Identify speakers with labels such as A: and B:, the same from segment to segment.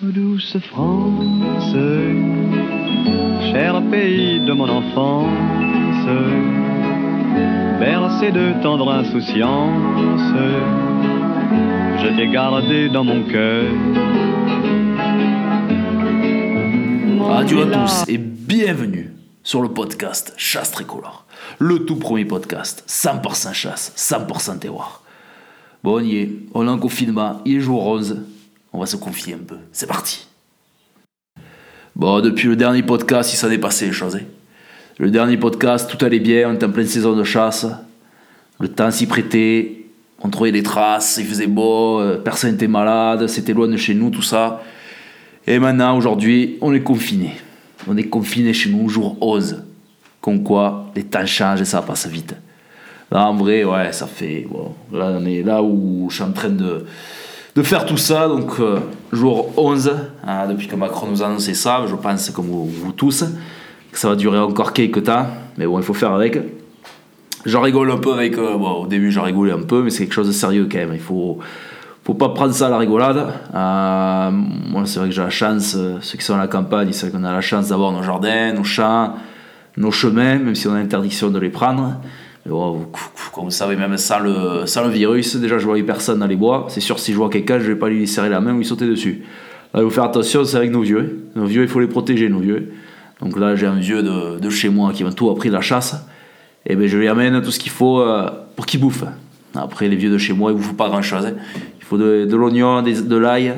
A: Douce France, cher pays de mon enfance, bercé de tendre insouciance, je t'ai gardé dans mon cœur.
B: Adieu à tous et bienvenue sur le podcast Chasse Tricolore. Le tout premier podcast, 100% chasse, 100% terroir. Bon, on y est, on est en confinement, il est jour 11, on va se confier un peu. C'est parti. Bon, depuis le dernier podcast, il s'en est passé les choses. hein. Le dernier podcast, tout allait bien, on était en pleine saison de chasse. Le temps s'y prêtait, on trouvait des traces, il faisait beau, euh, personne n'était malade, c'était loin de chez nous, tout ça. Et maintenant, aujourd'hui, on est confiné. On est confiné chez nous, jour 11. Comme quoi, les temps changent et ça passe vite. Là, en vrai, ouais, ça fait. Bon, là, là où je suis en train de, de faire tout ça. Donc, euh, jour 11, hein, depuis que Macron nous a annoncé ça, je pense, comme vous, tous, que ça va durer encore quelques temps. Mais bon, il faut faire avec. J'en rigole un peu avec. euh, bon, au début, j'en rigolais un peu, mais c'est quelque chose de sérieux quand même. Il faut faut pas prendre ça à la rigolade. Euh, moi, c'est vrai que j'ai la chance, ceux qui sont à la campagne, c'est vrai qu'on a la chance d'avoir nos jardins, nos champs, nos chemins, même si on a l'interdiction de les prendre. Vous- comme vous savez, même sans le, sans le virus, déjà je voyais personne dans les bois. C'est sûr, si je vois quelqu'un, je vais pas lui serrer la main ou lui sauter dessus. Là, il faut faire attention, c'est avec nos vieux. Nos vieux, il faut les protéger, nos vieux. Donc là, j'ai un vieux de, de chez moi qui m'a tout appris de la chasse. Et ben, je lui amène tout ce qu'il faut euh, pour qu'il bouffe. Après, les vieux de chez moi, ils bouffent pas grand chose. Il faut de, l'oignon, de l'ail,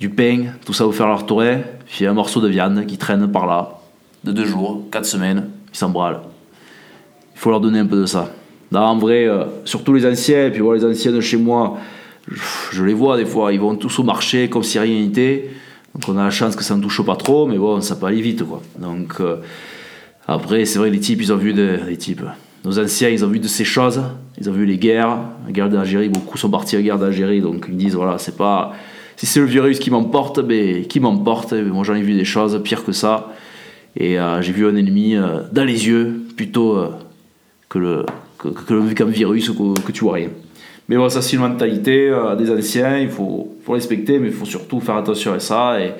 B: du pain, tout ça pour faire leur tourée. Puis un morceau de viande qui traîne par là, de deux jours, quatre semaines, ils s'embralent. Faut leur donner un peu de ça. Là, en vrai, euh, surtout les anciens, et puis voilà, les anciens de chez moi, je, les vois des fois, ils vont tous au marché comme si rien n'était. Donc on a la chance que ça ne touche pas trop, mais bon, ça peut aller vite quoi. Donc euh, après, c'est vrai, les types, ils ont vu de, les types. Nos anciens, ils ont vu de ces choses. Ils ont vu les guerres, la guerre d'Algérie. Beaucoup sont partis à la guerre d'Algérie, donc ils disent voilà, c'est pas. Si c'est le virus qui m'emporte, ben, qui m'emporte. Moi, j'en ai vu des choses pires que ça. Et euh, j'ai vu un ennemi dans les yeux, plutôt que, le, que, que le comme virus que, que tu vois rien. Mais bon, ça, c'est une mentalité euh, des anciens. Il faut, faut respecter, mais il faut surtout faire attention à ça. Et,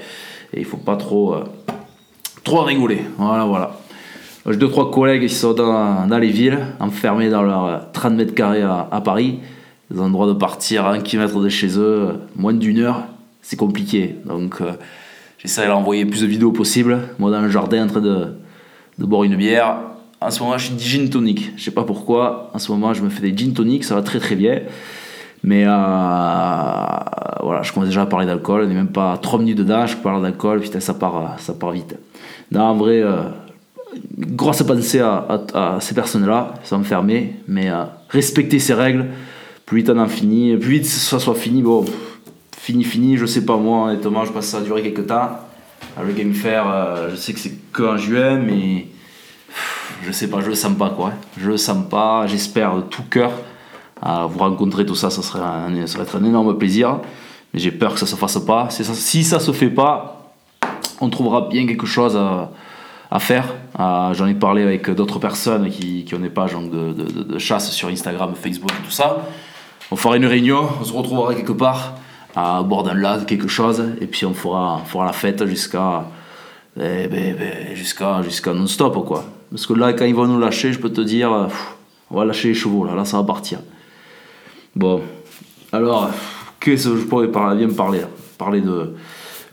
B: et il faut pas trop, euh, trop rigoler. Voilà, voilà. J'ai deux, trois collègues qui sont dans, les villes, enfermés dans leurs euh, 30 mètres carrés à, Paris. Ils ont le droit de partir à un kilomètre de chez eux, euh, moins d'une heure. C'est compliqué. Donc, euh, j'essaie de leur envoyer plus de vidéos possible. Moi, dans le jardin, en train de, de boire une bière. En ce moment, je suis gin tonic. Je sais pas pourquoi. En ce moment, je me fais des gin tonic. Ça va très très bien. Mais euh, voilà, je commence déjà à parler d'alcool. On n'est même pas à 3 minutes dedans. Je parle d'alcool. Putain, ça part, euh, ça part vite. Non, en vrai, euh, grosse pensée à, ces personnes-là, ils sont enfermés, mais euh, respecter ces règles, plus vite on en finit, plus vite ça soit fini, bon, fini, fini, je sais pas moi, honnêtement, je pense que ça va durer quelques temps. Le Game Fair, je sais que c'est que en juin, mais je sais pas, je le sens pas quoi, hein. je le sens pas, j'espère de tout cœur à vous rencontrer, tout ça, ça serait, un, ça va un énorme plaisir, mais j'ai peur que ça se fasse pas. Si ça, si ça se fait pas, on trouvera bien quelque chose à, faire. Euh, J'en ai parlé avec d'autres personnes qui, qui ont des pages de, chasse sur Instagram, Facebook et tout ça. On fera une réunion, on se retrouvera quelque part, à bord d'un lac, quelque chose, et puis on fera, fera la fête jusqu'à eh ben, ben, jusqu'à jusqu'à non-stop quoi. Parce que là, quand ils vont nous lâcher, je peux te dire, euh, on va lâcher les chevaux là, là ça va partir. Bon, alors, qu'est-ce que je pourrais parler, bien parler Parler de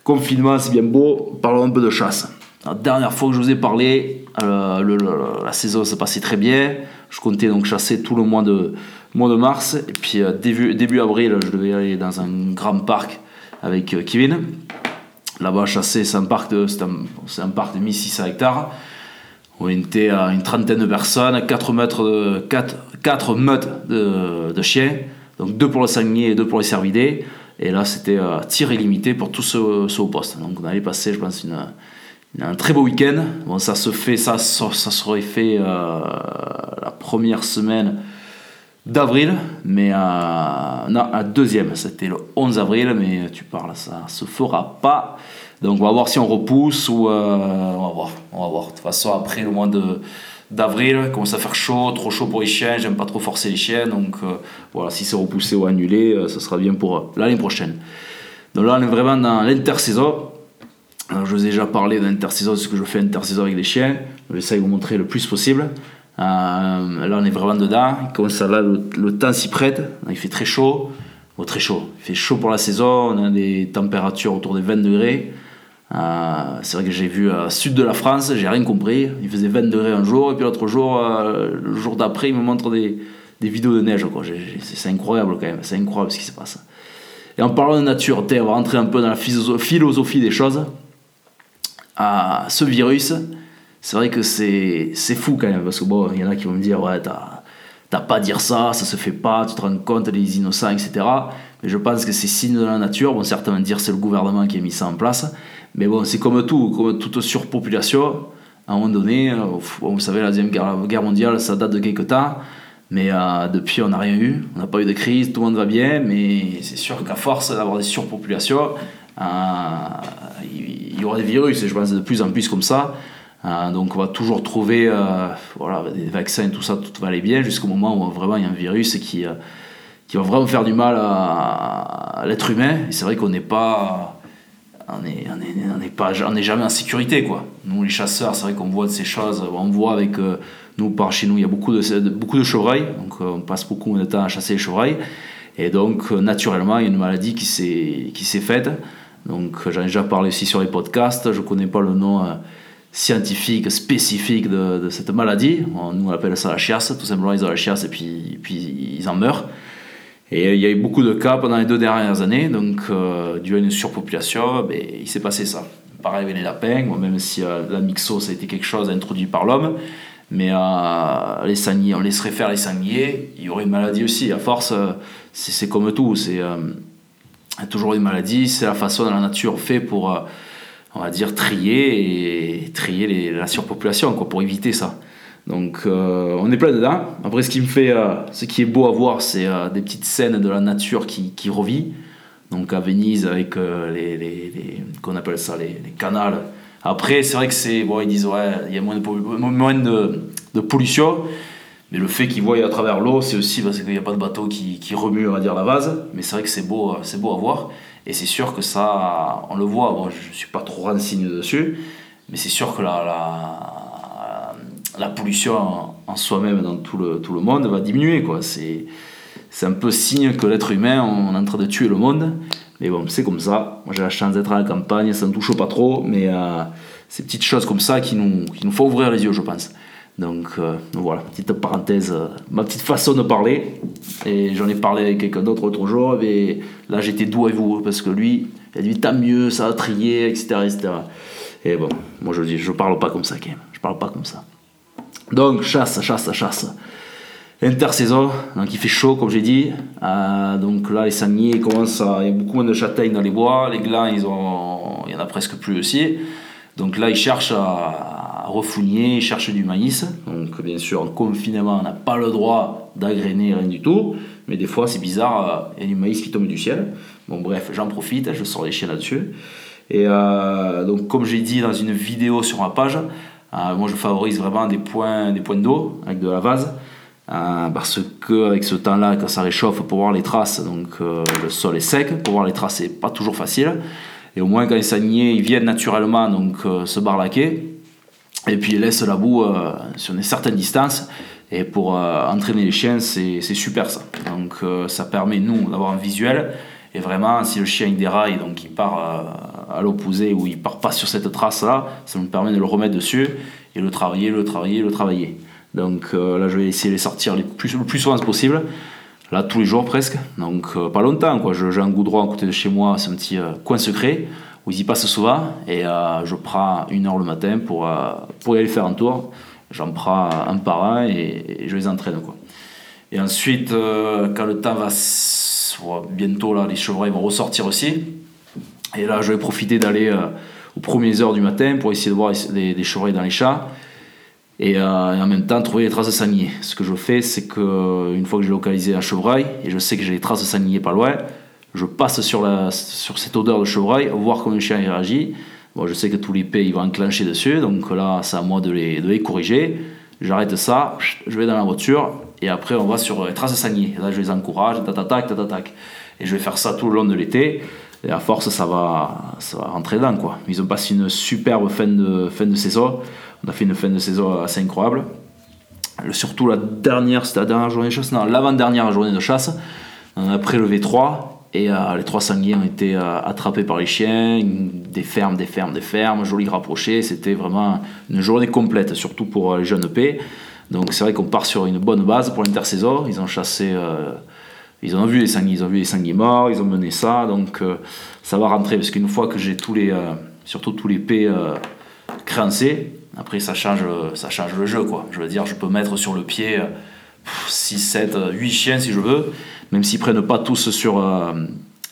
B: confinement, c'est bien beau, parlons un peu de chasse. La dernière fois que je vous ai parlé, euh, la saison s'est passée très bien. Je comptais donc chasser tout le mois de, mois de mars. Et puis euh, début, début avril, je devais aller dans un grand parc avec Kevin. Là-bas, chasser, c'est un parc de, c'est un, un parc de 1600 hectares. On était à une trentaine de personnes, 4, mètres de, 4, 4 meutes de, chiens, donc 2 pour le sanglier et 2 pour les cervidés. Et là, c'était euh, tir illimité pour tous ceux, ceux poste. Donc on allait passer, je pense, un très beau week-end. Bon, ça se fait, ça serait fait euh, la première semaine d'avril, mais euh, non, la deuxième, c'était le 11 avril, mais tu parles, ça se fera pas. Donc on va voir si on repousse ou euh, on va voir, on va voir. De toute façon, après le mois de d'avril, il commence à faire chaud, trop chaud pour les chiens, j'aime pas trop forcer les chiens, donc euh, voilà, si c'est repoussé ou annulé, euh, ça sera bien pour euh, l'année prochaine. Donc là, on est vraiment dans l'intersaison. Je vous ai déjà parlé d'intersaison, ce que je fais intersaison avec les chiens. J'essaie de vous montrer le plus possible. Là, on est vraiment dedans. Comme ça, là, le, temps s'y prête. Il fait très chaud. Bon, très chaud. Il fait chaud pour la saison. On a des températures autour des 20 degrés. Euh, c'est vrai que j'ai vu au sud de la France, j'ai rien compris. Il faisait 20 degrés un jour, et puis l'autre jour, euh, le jour d'après, il me montre des, vidéos de neige. C'est incroyable quand même. C'est incroyable ce qui se passe. Et en parlant de nature, on va rentrer un peu dans la philosophie des choses. Ah, ce virus, c'est vrai que c'est fou quand même, parce que bon, il y en a qui vont me dire, ouais, t'as pas à dire ça, ça se fait pas, tu te rends compte des innocents, etc. Mais je pense que c'est signe de la nature. Bon, certains dire c'est le gouvernement qui a mis ça en place. Mais bon, c'est comme tout, comme toute surpopulation. À un moment donné, euh, vous savez, la Deuxième Guerre mondiale, ça date de quelques temps. Mais euh, depuis, on n'a rien eu. On n'a pas eu de crise, tout le monde va bien. Mais c'est sûr qu'à force d'avoir des surpopulations, euh, il y aura des virus. Et je pense de plus en plus comme ça. Euh, donc on va toujours trouver euh, voilà, des vaccins, tout ça, tout va aller bien jusqu'au moment où vraiment il y a un virus qui, euh, qui va vraiment faire du mal à, l'être humain. Et c'est vrai qu'on n'est pas, on est, on est, pas, on est jamais en sécurité quoi. Nous les chasseurs, c'est vrai qu'on voit de ces choses. On voit avec nous par chez nous, il y a beaucoup de, beaucoup de chevreuils, donc on passe beaucoup de temps à chasser les chevreuils. Et donc naturellement, il y a une maladie qui s'est qui s'est faite. Donc j'en ai déjà parlé aussi sur les podcasts. Je connais pas le nom scientifique spécifique de, de, cette maladie. nous, on appelle ça la chiasse. Tout simplement, ils ont la chiasse et puis, puis ils en meurent. Et il y a eu beaucoup de cas pendant les deux dernières années. Donc, euh, dû à une surpopulation, ben, il s'est passé ça. Pareil avec les lapins, même si euh, la mixose a été quelque chose introduit par l'homme. Mais euh, les sangliers, on laisserait faire les sangliers, il y aurait une maladie aussi. À force, euh, c'est comme tout. C'est toujours une maladie. C'est la façon dont la nature fait pour on va dire, trier et trier la surpopulation quoi, pour éviter ça. Donc euh, on est plein dedans. Après, ce qui me fait, euh, ce qui est beau à voir, c'est euh, des petites scènes de la nature qui, revit. Donc à Venise avec les, les, qu'on appelle ça, les, les canals. Après, c'est vrai que c'est, bon, ils disent ouais, il y a moins de, pollution. Mais le fait qu'ils voient à travers l'eau, c'est aussi parce qu'il n'y a pas de bateau qui, qui remue, on va dire, la vase. Mais c'est vrai que c'est beau, c'est beau à voir. Et c'est sûr que ça, on le voit, bon, je ne suis pas trop renseigné dessus, mais c'est sûr que la, la, la pollution en soi-même dans tout le, tout le monde va diminuer. Quoi. C'est, c'est un peu signe que l'être humain, on est en train de tuer le monde. Mais bon, c'est comme ça. Moi j'ai la chance d'être à la campagne, ça ne touche pas trop, mais euh, ces petites choses comme ça qui nous, qui nous font ouvrir les yeux, je pense. Donc, euh, voilà, petite parenthèse, euh, ma petite façon de parler. Et j'en ai parlé avec quelqu'un d'autre l'autre jour, mais là j'étais doux avec vous, parce que lui, il a dit tant mieux, ça a trié, etc., etc. Et bon, moi je dis, je parle pas comme ça quand même, je parle pas comme ça. Donc, chasse, chasse, chasse. Intersaison, donc il fait chaud comme j'ai dit. Euh, donc là, les sangliers commencent à. Il y a beaucoup moins de châtaignes dans les bois, les glands, ils ont, il y en a presque plus aussi. Donc là, ils cherchent à, refouiller, chercher du maïs. Donc bien sûr, en confinement, on n'a pas le droit d'agréner rien du tout. Mais des fois, c'est bizarre, il y a du maïs qui tombe du ciel. Bon bref, j'en profite, je sors les chiens là-dessus. Et euh, donc comme j'ai dit dans une vidéo sur ma page, euh, moi je favorise vraiment des points, des points d'eau avec de la vase. Euh, parce que avec ce temps-là, quand ça réchauffe, pour voir les traces, donc le sol est sec, pour voir les traces, c'est pas toujours facile. Et au moins quand les sangliers ils viennent naturellement donc se barlaquer, et puis il laisse la boue euh, sur une certaine distance. Et pour euh, entraîner les chiens, c'est super ça. Donc euh, ça permet, nous, d'avoir un visuel. Et vraiment, si le chien il déraille, donc il part à l'opposé ou il part pas sur cette trace-là, ça nous permet de le remettre dessus et le travailler, le travailler, le travailler. Donc là, je vais essayer de les sortir le plus, souvent possible. Là, tous les jours presque. Donc pas longtemps, quoi. J'ai un goudron à côté de chez moi, c'est un petit coin secret où ils y passent souvent et euh, je prends une heure le matin pour, euh, pour y aller faire un tour. J'en prends un par un et, je les entraîne. Quoi. Et ensuite, euh, quand le temps va. bientôt, là, les chevreuils vont ressortir aussi. Et là, je vais profiter d'aller aux premières heures du matin pour essayer de voir des, des chevreuils dans les chats. Et, en même temps trouver les traces de sanglier. Ce que je fais, c'est que une fois que j'ai localisé un chevreuil et je sais que j'ai les traces de sanglier pas loin, je passe sur, la, sur cette odeur de chevreuil, voir comment le chien réagit. Bon, je sais que tous les pays ils vont enclencher dessus, donc là, c'est à moi de les, de les corriger. J'arrête ça, je vais dans la voiture, et après, on va sur les traces de Là, je les encourage, tac, tac, Et je vais faire ça tout le long de l'été. Et à force, ça va, ça va rentrer dedans. Quoi. Ils ont passé une superbe fin de, fin de saison. On a fait une fin de saison assez incroyable. Surtout la dernière, c'était la dernière journée de chasse, non, l'avant-dernière journée de chasse. On a prélevé 3 et euh, les trois sangliers ont été euh, attrapés par les chiens, des fermes, des fermes, des fermes, jolis rapprochés. C'était vraiment une journée complète, surtout pour euh, les jeunes P. Donc c'est vrai qu'on part sur une bonne base pour l'intersaison. Ils ont chassé, ils ont vu les sangliers, ils ont vu les morts, ils ont mené ça. Donc ça va rentrer parce qu'une fois que j'ai les, surtout tous les P créancés, après ça change, ça change le jeu quoi. Je veux dire, je peux mettre sur le pied 6, 7, 8 chiens si je veux même s'ils prennent pas tous sur, euh,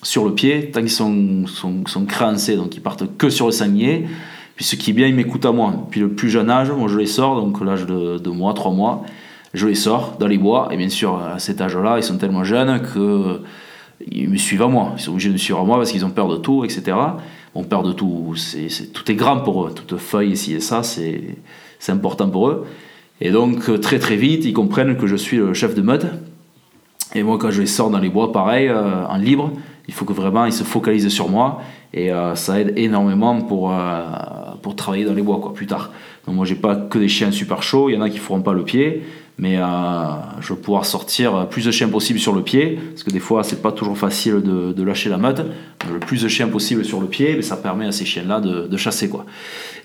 B: sur le pied, tant qu'ils sont, sont, sont, créancés, donc ils partent que sur le sanglier. Puis ce qui est bien, ils m'écoutent à moi. Puis le plus jeune âge, moi je les sors, donc l'âge de 2 mois, 3 mois, je les sors dans les bois. Et bien sûr, à cet âge-là, ils sont tellement jeunes que ils me suivent à moi. Ils sont obligés de me suivre à moi parce qu'ils ont peur de tout, etc. On peur de tout, c'est, tout est grand pour eux. Toute feuille ici et ça, c'est, important pour eux. Et donc très très vite, ils comprennent que je suis le chef de mode et moi, quand je les sors dans les bois, pareil, euh, en libre, il faut que vraiment ils se focalisent sur moi. Et euh, ça aide énormément pour, euh, pour travailler dans les bois quoi, plus tard. Donc moi, j'ai pas que des chiens super chauds. Il y en a qui feront pas le pied. Mais je vais pouvoir sortir plus de chiens possible sur le pied. Parce que des fois, c'est pas toujours facile de, lâcher la meute. Le plus de chiens possible sur le pied, mais ça permet à ces chiens-là de, chasser. Quoi.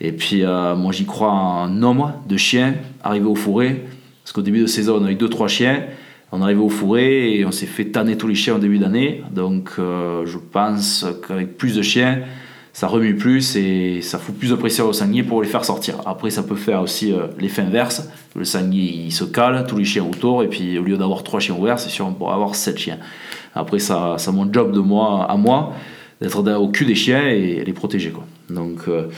B: Et puis, moi, j'y crois en nombre de chiens arrivés au fourré. Parce qu'au début de saison, on a eu 2-3 chiens on est arrivé au fourré et on s'est fait tanner tous les chiens au début d'année. Donc euh, je pense qu'avec plus de chiens, ça remue plus et ça fout plus de pression au sanglier pour les faire sortir. Après, ça peut faire aussi euh, l'effet inverse. Le sanglier il se cale, tous les chiens autour, et puis au lieu d'avoir trois chiens ouverts, c'est sûr on pourra avoir sept chiens. Après, ça, ça mon job de moi à moi d'être au cul des chiens et les protéger. Quoi. Donc. Euh,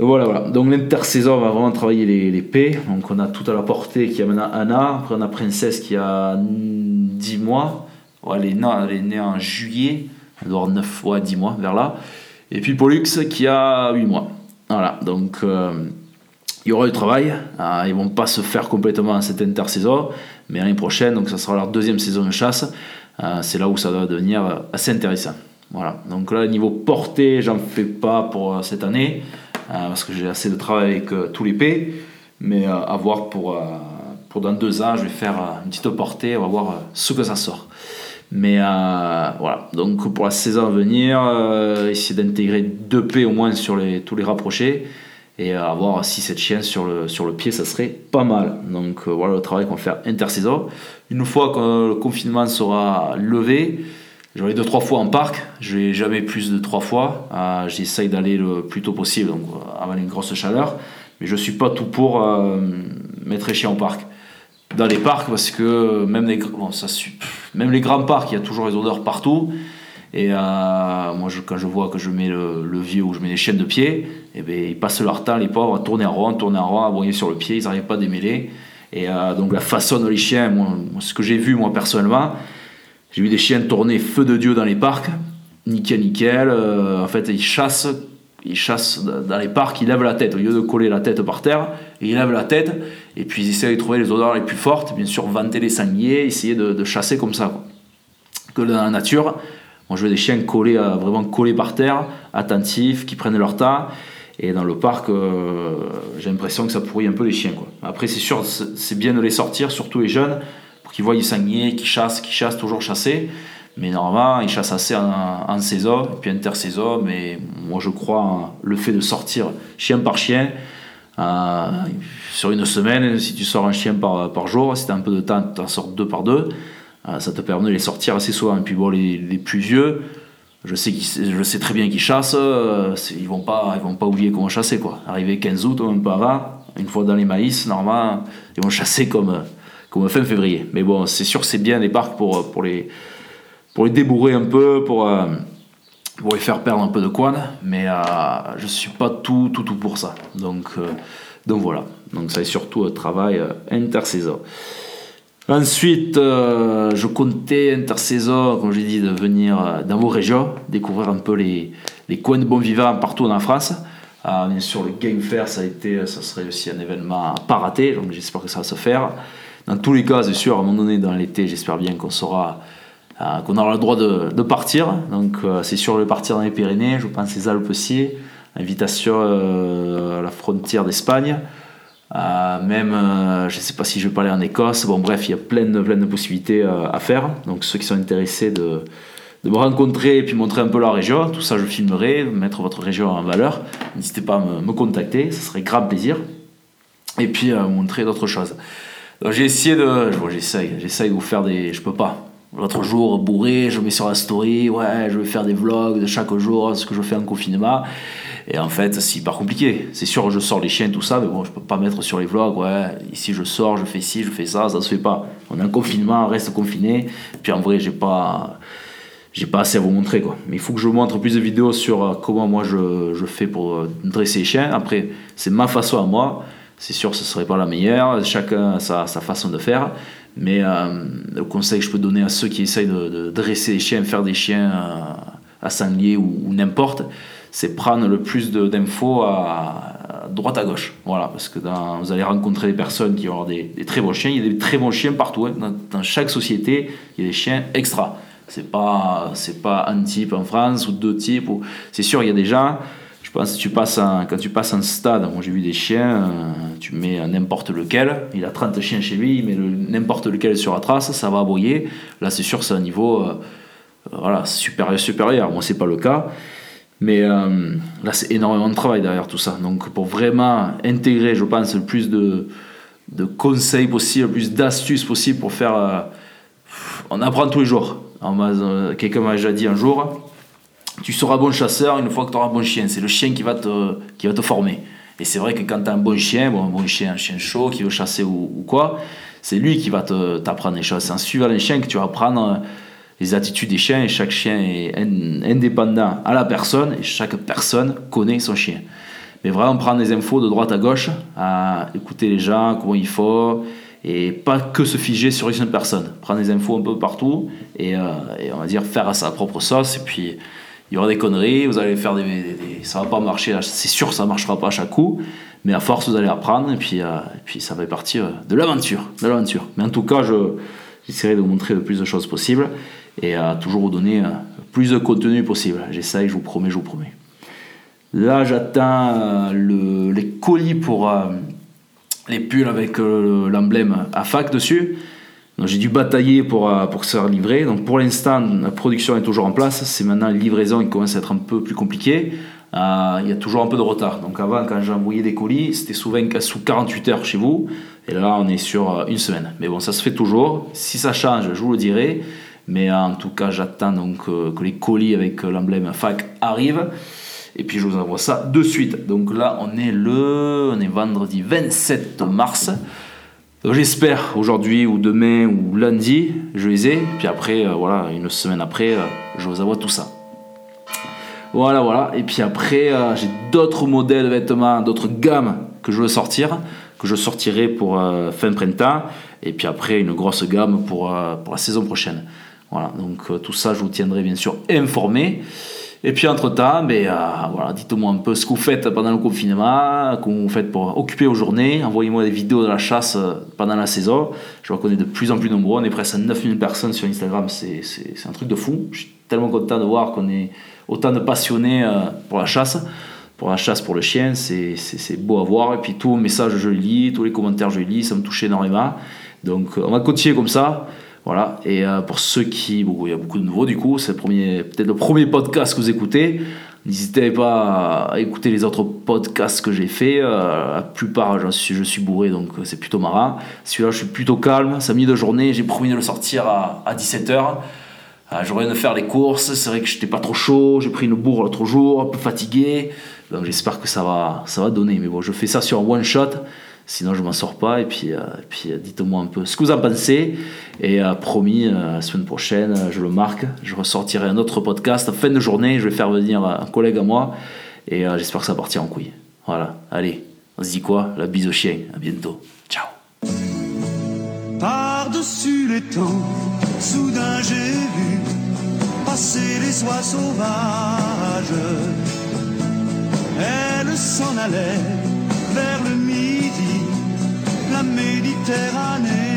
B: voilà, voilà. Donc l'intersaison, on va vraiment travailler les, les. Donc on a tout à la portée qui a maintenant un an. Après on a Princesse qui a 10 mois. elle, est née, elle est née en juillet. Elle doit avoir 9 fois 10 mois, vers là. Et puis Pollux qui a 8 mois. Voilà, donc euh, il y aura du travail. Euh, ils vont pas se faire complètement cette intersaison. Mais l'année prochaine, donc ça sera leur deuxième saison de chasse. Euh, c'est là où ça va devenir assez intéressant. Voilà, donc là, niveau portée, j'en fais pas pour cette année. Parce que j'ai assez de travail avec tous les P. Mais à voir pour, pour dans deux ans, je vais faire une petite portée, on va voir ce que ça sort. Mais voilà, donc pour la saison à venir, essayer d'intégrer deux P au moins sur tous les rapprochés et avoir 6-7 chiens sur le, sur le pied, ça serait pas mal. Donc voilà le travail qu'on va faire intersaison. Une fois que le confinement sera levé, J'aurai deux trois fois en parc, je vais jamais plus de trois fois. Euh, j'essaye d'aller le plus tôt possible, donc euh, avant une grosse chaleur. Mais je suis pas tout pour euh, mettre les chiens au parc. Dans les parcs, parce que même les, même les grands parcs, il y a toujours les odeurs partout. Et moi, je, quand je vois que je mets le, vieux ou je mets les chiens de pied, et eh ben, ils passent leur temps, les pauvres, à tourner en rond, tourner en rond, à broyer sur le pied, ils n'arrivent pas à démêler. Et donc la façon de les chiens, moi, ce que j'ai vu moi personnellement, j'ai vu des chiens tourner feu de Dieu dans les parcs, nickel, nickel. Euh, en fait, ils chassent, ils chassent dans les parcs, ils lèvent la tête. Au lieu de coller la tête par terre, ils lèvent la tête et puis ils essaient de trouver les odeurs les plus fortes. Bien sûr, vanter les sangliers, essayer de, chasser comme ça. Que dans la nature, moi je veux des chiens collés, vraiment collés par terre, attentifs, qui prennent leur temps. Et dans le parc, euh, j'ai l'impression que ça pourrit un peu les chiens. Après, c'est sûr, c'est bien de les sortir, surtout les jeunes qui voient du sanglier, qui chassent, qui chassent, toujours chasser. Mais normalement, ils chassent assez en, saison, puis intersaison. Mais moi, je crois le fait de sortir chien par chien. Euh, sur une semaine, si tu sors un chien par, jour, si tu as un peu de temps, tu en sors deux par deux. Euh, ça te permet de les sortir assez souvent. Et puis bon, les, plus vieux, je sais, très bien qu'ils chassent. Euh, ils vont pas, ils vont pas oublier comment chasser. Quoi. Arrivé 15 août, un peu avant, une fois dans les maïs, normalement, ils vont chasser comme comme fin février. Mais bon, c'est sûr que c'est bien les parcs pour, pour, les, pour les débourrer un peu, pour, euh, pour les faire perdre un peu de coin. Mais euh, je ne suis pas tout, tout, tout pour ça. Donc, euh, donc voilà. Donc ça est surtout un travail intersaison. Ensuite, je comptais intersaison, comme j'ai dit, de venir dans vos régions, découvrir un peu les, les coins de bons vivants partout en France. bien sûr, le Game Fair, ça, a été, ça serait aussi un événement à pas rater, donc j'espère que ça va se faire. Dans tous les cas, c'est sûr, à un moment donné dans l'été, j'espère bien qu'on saura qu'on aura le droit de, partir. Donc c'est sûr de partir dans les Pyrénées, je pense les Alpes aussi, invitation à la frontière d'Espagne. même, je ne sais pas si je vais pas aller en Écosse. Bon, bref, il y a plein de, plein de possibilités à faire. Donc, ceux qui sont intéressés de, me rencontrer et puis montrer un peu la région. Tout ça, je filmerai, mettre votre région en valeur. N'hésitez pas à me, contacter, ce serait grave plaisir. Et puis euh, montrer d'autres choses. j'ai essayé de. Bon, j'essaye, j'essaye de vous faire des. Je peux pas. L'autre jour, bourré, je mets sur la story, ouais, je vais faire des vlogs de chaque jour, ce que je fais en confinement. Et en fait, c'est hyper compliqué. C'est sûr, je sors les chiens, tout ça, mais bon, je peux pas mettre sur les vlogs, ouais, ici je sors, je fais ci, je fais ça, ça se fait pas. On est en confinement, on reste confiné. Puis en vrai, j'ai pas j'ai pas assez à vous montrer quoi. Mais il faut que je vous montre plus de vidéos sur euh, comment moi je, je fais pour euh, dresser les chiens. Après, c'est ma façon à moi. C'est sûr, ce serait pas la meilleure. Chacun a sa, sa façon de faire. Mais euh, le conseil que je peux donner à ceux qui essayent de, dresser les chiens, faire des chiens à sanglier ou, n'importe, c'est prendre le plus d'infos à, droite à gauche. Voilà, parce que vous allez rencontrer des personnes qui ont des, des, très bons chiens. Il y a des très bons chiens partout. Hein. Dans, chaque société, il y a des chiens extra. C'est pas, pas un type en France ou deux types. C'est sûr, il y a des gens, je pense que tu passes quand tu passes un stade, moi j'ai vu des chiens, euh, tu mets n'importe lequel, il a 30 chiens chez lui, il met n'importe lequel sur la trace, ça va aboyer. Là, c'est sûr, c'est un niveau euh, voilà, supérieur, supérieur. Moi, c'est pas le cas. Mais euh, là, c'est énormément de travail derrière tout ça. Donc, pour vraiment intégrer, je pense, le plus de, de conseils possible, le plus d'astuces possible pour faire. on apprend tous les jours. Euh, quelqu'un m'a déjà dit un jour, tu seras bon chasseur une fois que tu auras un bon chien. C'est le chien qui va te, qui va te former. Et c'est vrai que quand tu as un bon chien, bon, un bon chien, un chien chaud qui veut chasser ou, quoi, c'est lui qui va t'apprendre les choses. C'est en suivant les chiens que tu vas apprendre euh, les attitudes des chiens. Et chaque chien est indépendant à la personne et chaque personne connaît son chien. Mais vraiment prendre des infos de droite à gauche, à écouter les gens, comment il faut, et pas que se figer sur une seule personne. Prendre des infos un peu partout et, euh, et, on va dire faire à sa propre sauce. Et puis il y aura des conneries, vous allez faire des, ça va pas marcher, c'est sûr ça marchera pas à chaque coup, mais à force vous allez apprendre et puis, euh, puis ça va partir de l'aventure, de l'aventure. Mais en tout cas, je, j'essaierai de vous montrer le plus de choses possible et à toujours vous donner euh, plus de contenu possible. J'essaye, je vous promets, je vous promets. Là, j'attends le, les colis pour les pulls avec euh, l'emblème AFAC dessus. J'ai dû batailler pour, euh, pour se faire livrer. Donc pour l'instant, la production est toujours en place. C'est maintenant les livraisons qui commencent à être un peu plus compliquées. Euh, il y a toujours un peu de retard. Donc avant, quand j'envoyais des colis, c'était souvent sous 48 heures chez vous. Et là, on est sur une semaine. Mais bon, ça se fait toujours. Si ça change, je vous le dirai. Mais en tout cas, j'attends donc que les colis avec l'emblème FAC arrivent. Et puis je vous envoie ça de suite. Donc là, on est le, on est vendredi 27 mars. J'espère aujourd'hui ou demain ou lundi, je les ai. Puis après, euh, voilà, une semaine après, euh, je vous envoie tout ça. Voilà, voilà. Et puis après, euh, j'ai d'autres modèles de vêtements, d'autres gammes que je veux sortir, que je sortirai pour fin printemps. Et puis après, une grosse gamme pour la saison prochaine. Voilà, donc tout ça, je vous tiendrai bien sûr informé. Et puis entre-temps, ben, euh, voilà, dites-moi un peu ce que vous faites pendant le confinement, comment vous faites pour occuper vos journées. Envoyez-moi des vidéos de la chasse euh, pendant la saison. Je vois qu'on est de plus en plus nombreux. On est presque à 9000 personnes sur Instagram. C'est, un truc de fou. Je suis tellement content de voir qu'on est autant de passionnés euh, pour la chasse. Pour la chasse, pour le chien, c'est, beau à voir. Et puis tous les messages, je les lis, tous les commentaires, je les lis. Ça me touche énormément. Donc on va continuer comme ça. Voilà. Et euh, pour ceux qui, bon, il y a beaucoup de nouveaux du coup, c'est peut-être le premier podcast que vous écoutez. N'hésitez pas à écouter les autres podcasts que j'ai fait. Euh, la plupart, je suis, je suis bourré, donc euh, c'est plutôt marrant. Celui-là, je suis plutôt calme. Samedi de journée, j'ai promis de le sortir à, 17h. J'aurais de faire les courses. C'est vrai que j'étais pas trop chaud. J'ai pris une bourre l'autre jour, un peu fatigué. Donc j'espère que ça va, ça va donner. Mais bon, je fais ça sur one shot. Sinon, je m'en sors pas. Et puis, euh, euh, dites-moi un peu ce que vous en pensez. Et euh, promis, la semaine prochaine, je le marque, je ressortirai un autre podcast. Fin de journée, je vais faire venir un collègue à moi. Et j'espère que ça partira en couille. Voilà, allez, on se dit quoi? La bise au chien. À bientôt. Ciao.
C: Par-dessus les soudain j'ai vu passer les sauvages. S'en vers le la Méditerranée.